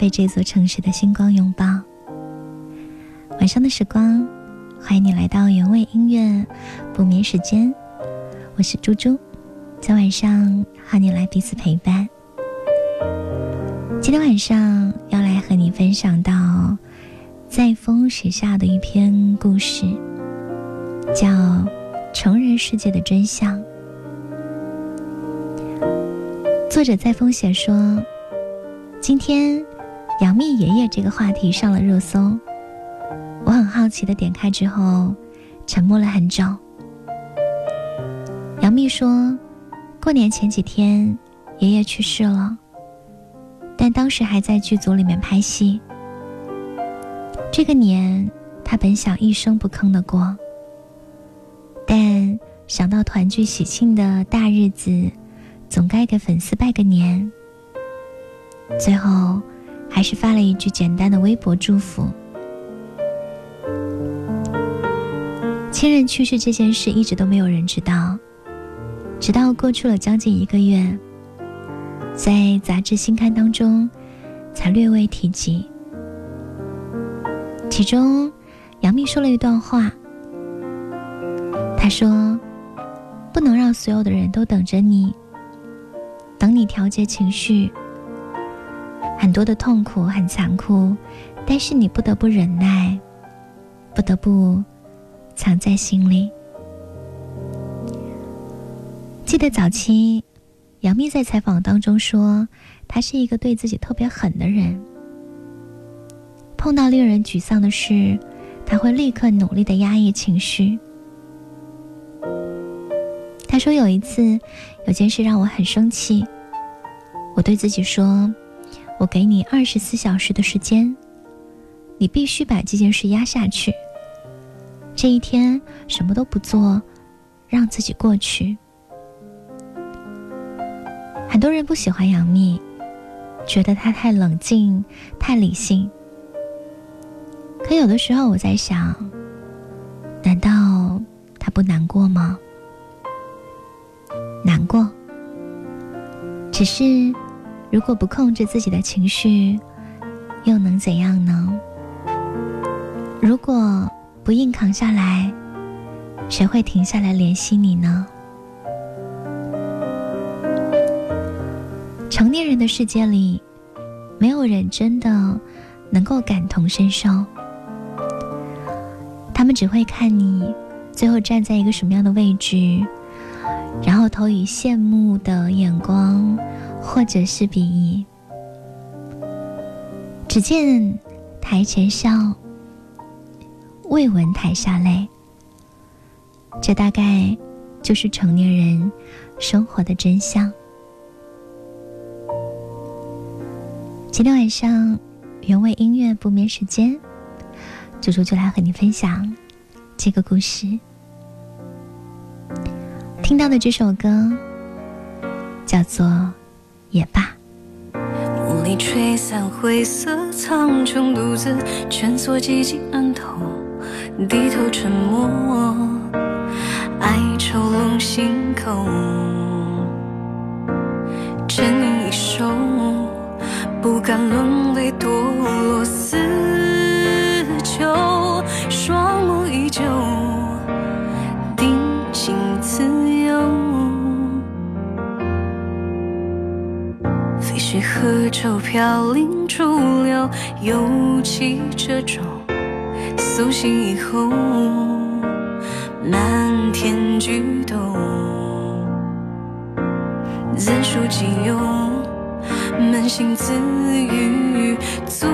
被这座城市的星光拥抱。晚上的时光，欢迎你来到原味音乐不眠时间，我是猪猪，在晚上和你来彼此陪伴。今天晚上要来和你分享到在风写下的一篇故事，叫《成人世界的真相》。作者在风写说：“今天杨幂爷爷这个话题上了热搜，我很好奇的点开之后，沉默了很久。杨幂说，过年前几天爷爷去世了，但当时还在剧组里面拍戏。这个年他本想一声不吭的过，但想到团聚喜庆的大日子。”总该给粉丝拜个年，最后还是发了一句简单的微博祝福。亲人去世这件事一直都没有人知道，直到过去了将近一个月，在杂志新刊当中才略微提及。其中，杨幂说了一段话，她说：“不能让所有的人都等着你。”等你调节情绪，很多的痛苦很残酷，但是你不得不忍耐，不得不藏在心里。记得早期，杨幂在采访当中说，她是一个对自己特别狠的人。碰到令人沮丧的事，她会立刻努力的压抑情绪。她说有一次。有件事让我很生气，我对自己说：“我给你二十四小时的时间，你必须把这件事压下去。这一天什么都不做，让自己过去。”很多人不喜欢杨幂，觉得她太冷静、太理性。可有的时候我在想，难道她不难过吗？难过，只是如果不控制自己的情绪，又能怎样呢？如果不硬扛下来，谁会停下来怜惜你呢？成年人的世界里，没有人真的能够感同身受，他们只会看你最后站在一个什么样的位置。然后投以羡慕的眼光，或者是鄙夷。只见台前笑，未闻台下泪。这大概就是成年人生活的真相。今天晚上原味音乐不眠时间，猪猪就来和你分享这个故事。听到的这首歌叫做《也罢》。雾里吹散灰色苍穹，独自蜷缩寂静案头，低头沉默，哀愁笼心口，沉吟一首，不敢沦为堕落死囚，何愁飘零逐流，尤其这种苏醒以后，漫天举动。自数己有，扪心自语，足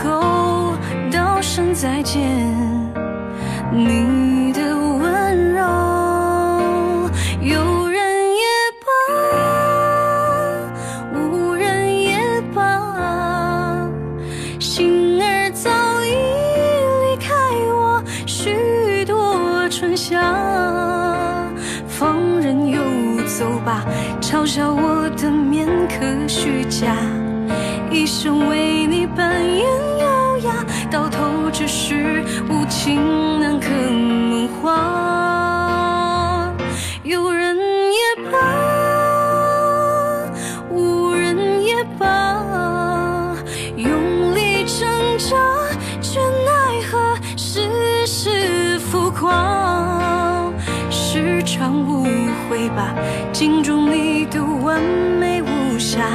够道声再见。你。笑我的面可虚假，一生为你扮演优雅，到头只是无情难可梦话。有人也罢，无人也罢，用力挣扎，却奈何世事浮夸，是场误会吧？镜中你完美无瑕，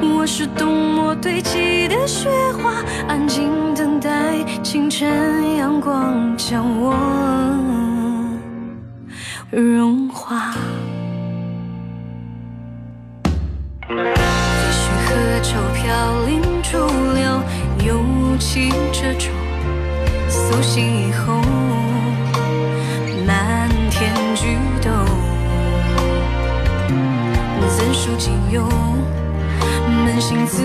我是冬末堆积的雪花，安静等待清晨阳光将我融有扪心自，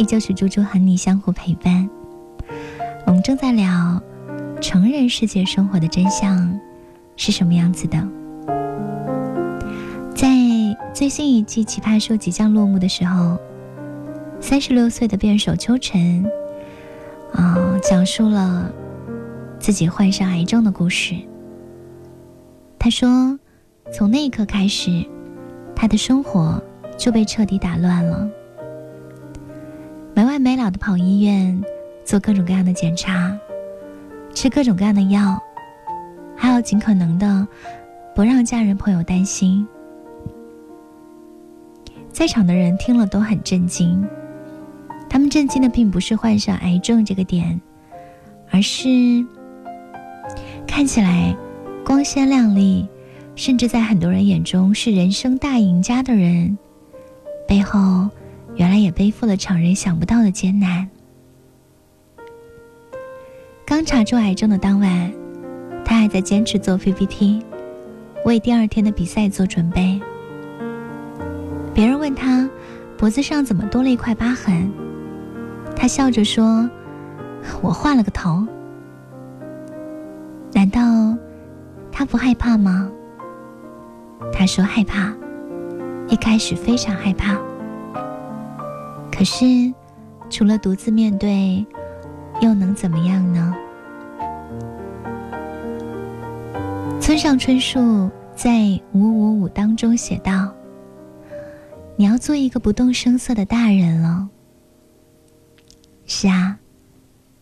依旧是猪猪和你相互陪伴。我们正在聊成人世界生活的真相是什么样子的。在最新一季《奇葩说》即将落幕的时候，三十六岁的辩手秋晨，啊、讲述了自己患上癌症的故事。他说，从那一刻开始，他的生活就被彻底打乱了，没完没了的跑医院，做各种各样的检查，吃各种各样的药，还要尽可能的不让家人朋友担心。在场的人听了都很震惊，他们震惊的并不是患上癌症这个点，而是看起来光鲜亮丽，甚至在很多人眼中是人生大赢家的人，背后原来也背负了常人想不到的艰难。刚查出癌症的当晚，他还在坚持做 PPT，为第二天的比赛做准备。别人问他脖子上怎么多了一块疤痕，他笑着说：“我换了个头。”难道他不害怕吗？他说害怕，一开始非常害怕。可是除了独自面对，又能怎么样呢？村上春树在《五五五》当中写道：“你要做一个不动声色的大人了。”是啊，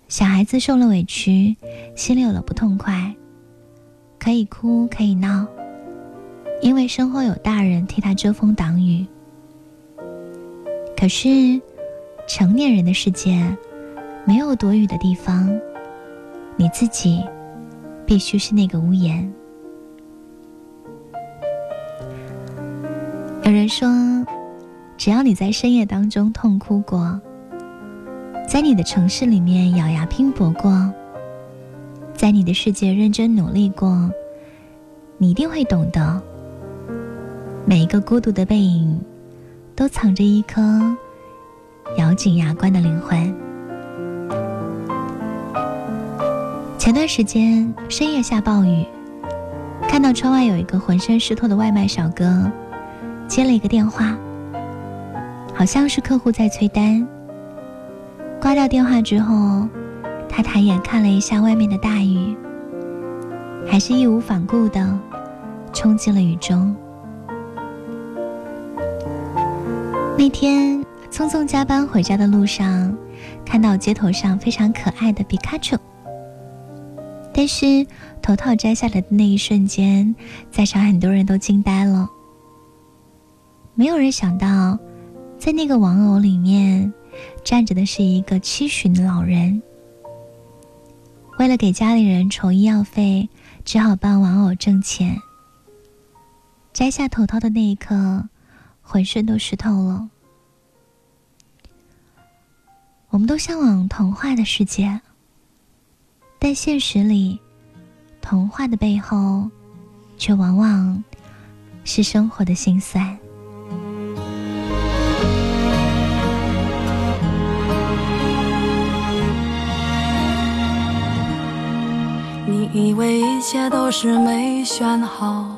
小孩子受了委屈，心里有了不痛快，可以哭，可以闹，因为身后有大人替他遮风挡雨。可是，成年人的世界没有躲雨的地方，你自己必须是那个屋檐。有人说，只要你在深夜当中痛哭过，在你的城市里面咬牙拼搏过，在你的世界认真努力过，你一定会懂得，每一个孤独的背影，都藏着一颗咬紧牙关的灵魂。前段时间深夜下暴雨，看到窗外有一个浑身湿透的外卖小哥。接了一个电话，好像是客户在催单。挂掉电话之后，他抬眼看了一下外面的大雨，还是义无反顾的冲进了雨中。那天匆匆加班回家的路上，看到街头上非常可爱的皮卡丘，但是头套摘下来的那一瞬间，在场很多人都惊呆了。没有人想到，在那个玩偶里面站着的是一个七旬的老人。为了给家里人筹医药费，只好帮玩偶挣钱。摘下头套的那一刻，浑身都湿透了。我们都向往童话的世界，但现实里，童话的背后，却往往是生活的心酸。你以为一切都是没选好，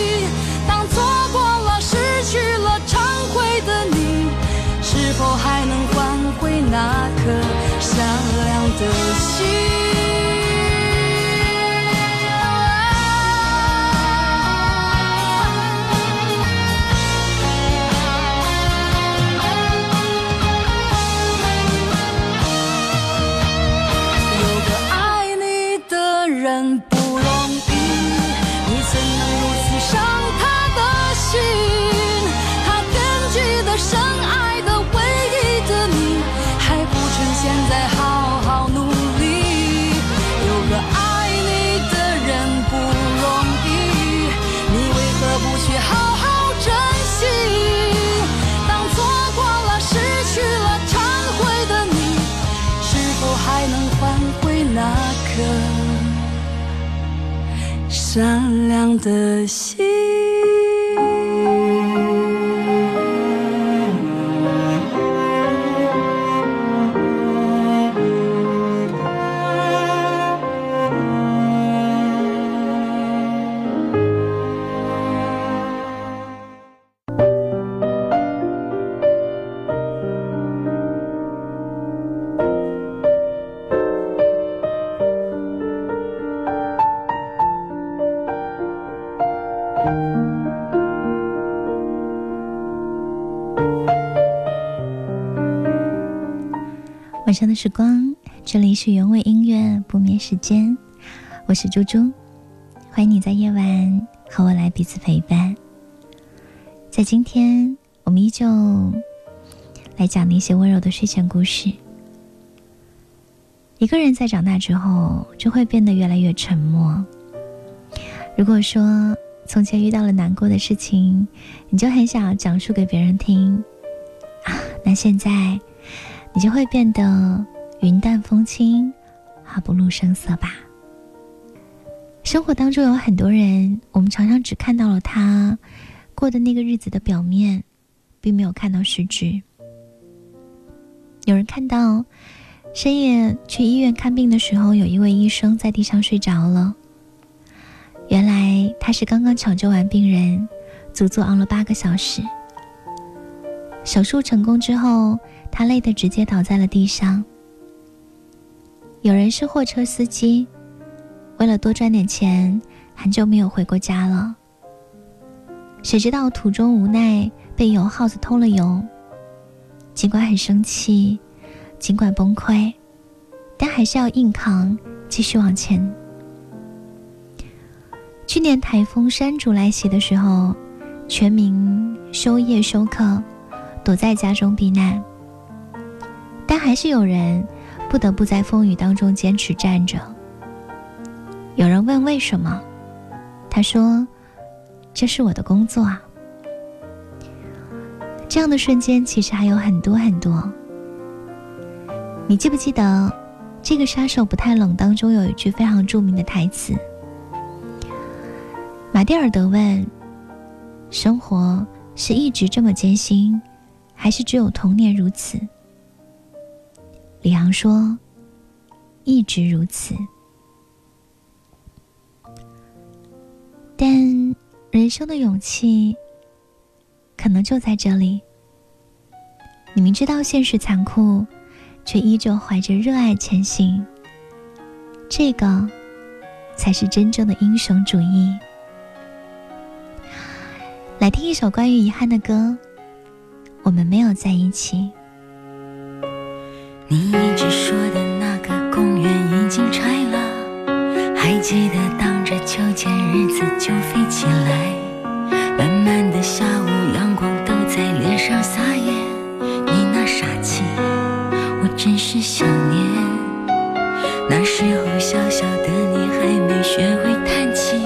颗善良的心。善良的心。时光，这里是原味音乐不眠时间，我是猪猪，欢迎你在夜晚和我来彼此陪伴。在今天，我们依旧来讲那些温柔的睡前故事。一个人在长大之后，就会变得越来越沉默。如果说从前遇到了难过的事情，你就很想讲述给别人听啊，那现在。你就会变得云淡风轻，而不露声色吧。生活当中有很多人，我们常常只看到了他过的那个日子的表面，并没有看到实质。有人看到深夜去医院看病的时候，有一位医生在地上睡着了。原来他是刚刚抢救完病人，足足熬了八个小时。手术成功之后。他累得直接倒在了地上。有人是货车司机，为了多赚点钱，很久没有回过家了。谁知道途中无奈被油耗子偷了油，尽管很生气，尽管崩溃，但还是要硬扛，继续往前。去年台风山竹来袭的时候，全民休业休课，躲在家中避难。还是有人不得不在风雨当中坚持站着。有人问为什么，他说：“这是我的工作啊。”这样的瞬间其实还有很多很多。你记不记得《这个杀手不太冷》当中有一句非常著名的台词？马蒂尔德问：“生活是一直这么艰辛，还是只有童年如此？”李昂说：“一直如此，但人生的勇气，可能就在这里。你明知道现实残酷，却依旧怀着热爱前行，这个才是真正的英雄主义。”来听一首关于遗憾的歌，《我们没有在一起》。你一直说的那个公园已经拆了，还记得荡着秋千日子就飞起来。慢慢的下午阳光都在脸上撒野，你那傻气，我真是想念。那时候小小的你还没学会叹气，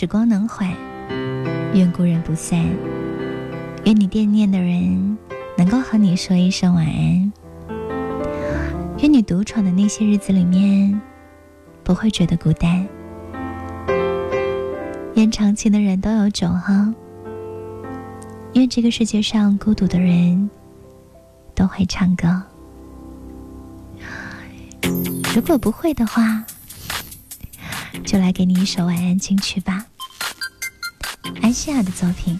时光能缓，愿故人不散。愿你惦念的人能够和你说一声晚安。愿你独闯的那些日子里面不会觉得孤单。愿长情的人都有酒喝。愿这个世界上孤独的人都会唱歌。如果不会的话，就来给你一首晚安金曲吧。安西亚的作品，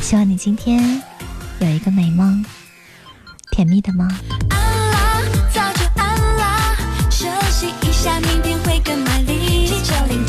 希望你今天有一个美梦，甜蜜的梦。安啦，早就安啦，休息一下，明天会更美丽。气球灵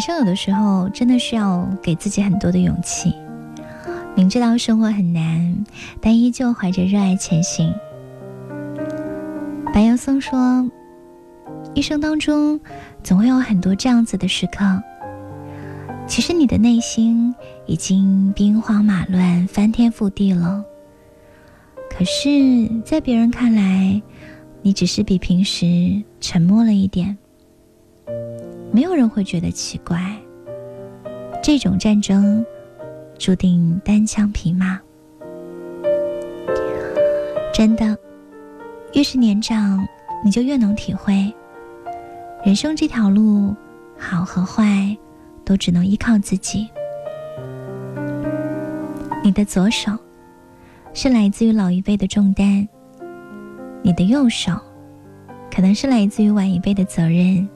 人生有的时候真的需要给自己很多的勇气，明知道生活很难，但依旧怀着热爱前行。白岩松说：“一生当中总会有很多这样子的时刻，其实你的内心已经兵荒马乱、翻天覆地了。”可是，在别人看来，你只是比平时沉默了一点，没有人会觉得奇怪。这种战争注定单枪匹马。真的，越是年长，你就越能体会，人生这条路，好和坏，都只能依靠自己。你的左手。是来自于老一辈的重担，你的右手，可能是来自于晚一辈的责任。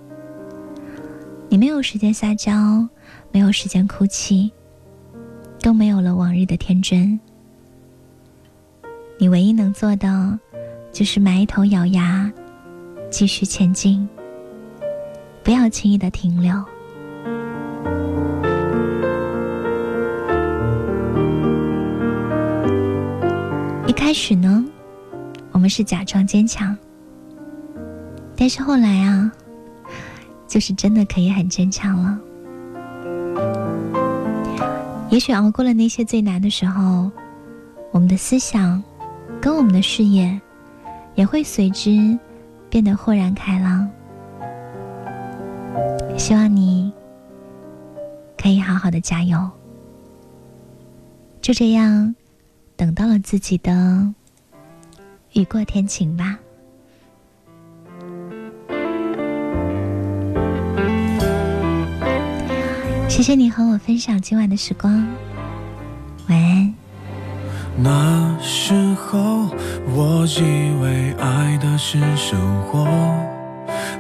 你没有时间撒娇，没有时间哭泣，更没有了往日的天真。你唯一能做的，就是埋头咬牙，继续前进，不要轻易的停留。一开始呢，我们是假装坚强，但是后来啊，就是真的可以很坚强了。也许熬过了那些最难的时候，我们的思想跟我们的事业也会随之变得豁然开朗。希望你可以好好的加油。就这样。等到了自己的雨过天晴吧。谢谢你和我分享今晚的时光，晚安。那时候我以为爱的是生活，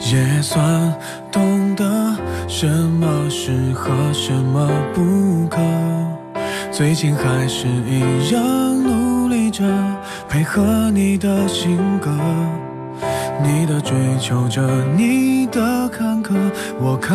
也算懂得什么适合，什么不可。最近还是一样努力着配合你的性格，你的追求着，你的坎坷，我开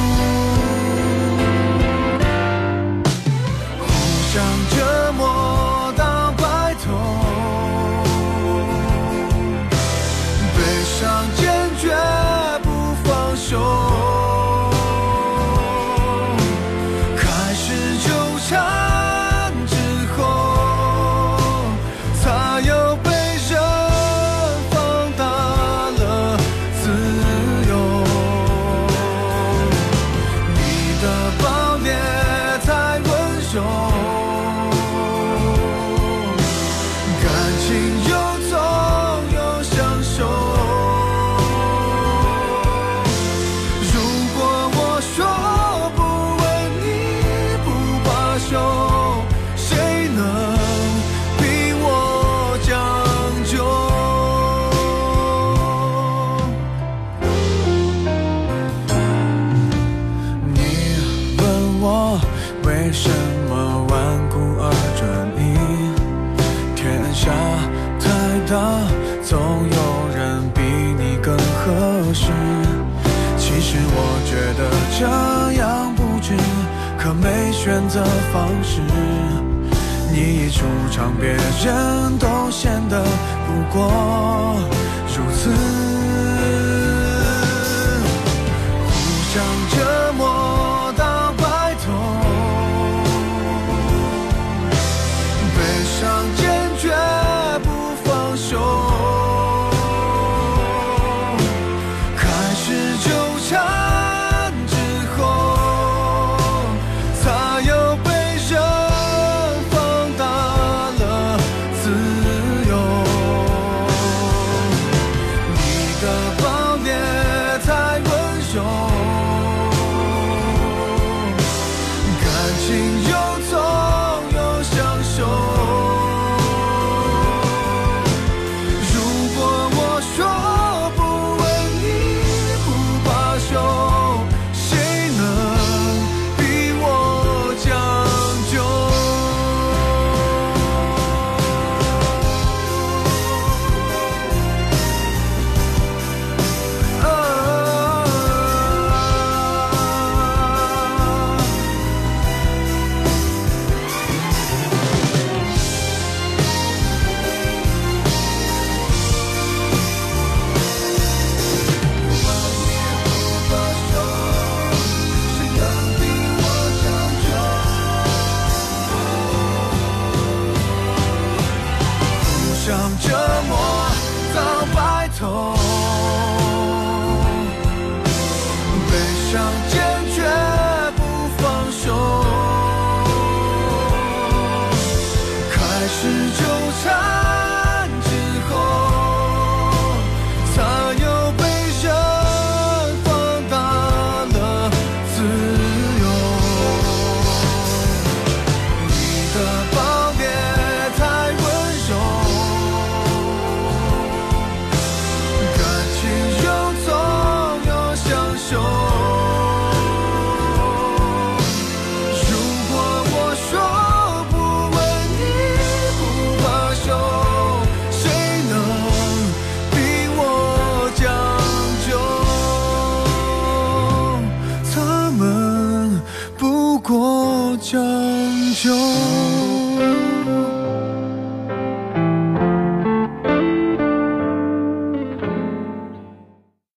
白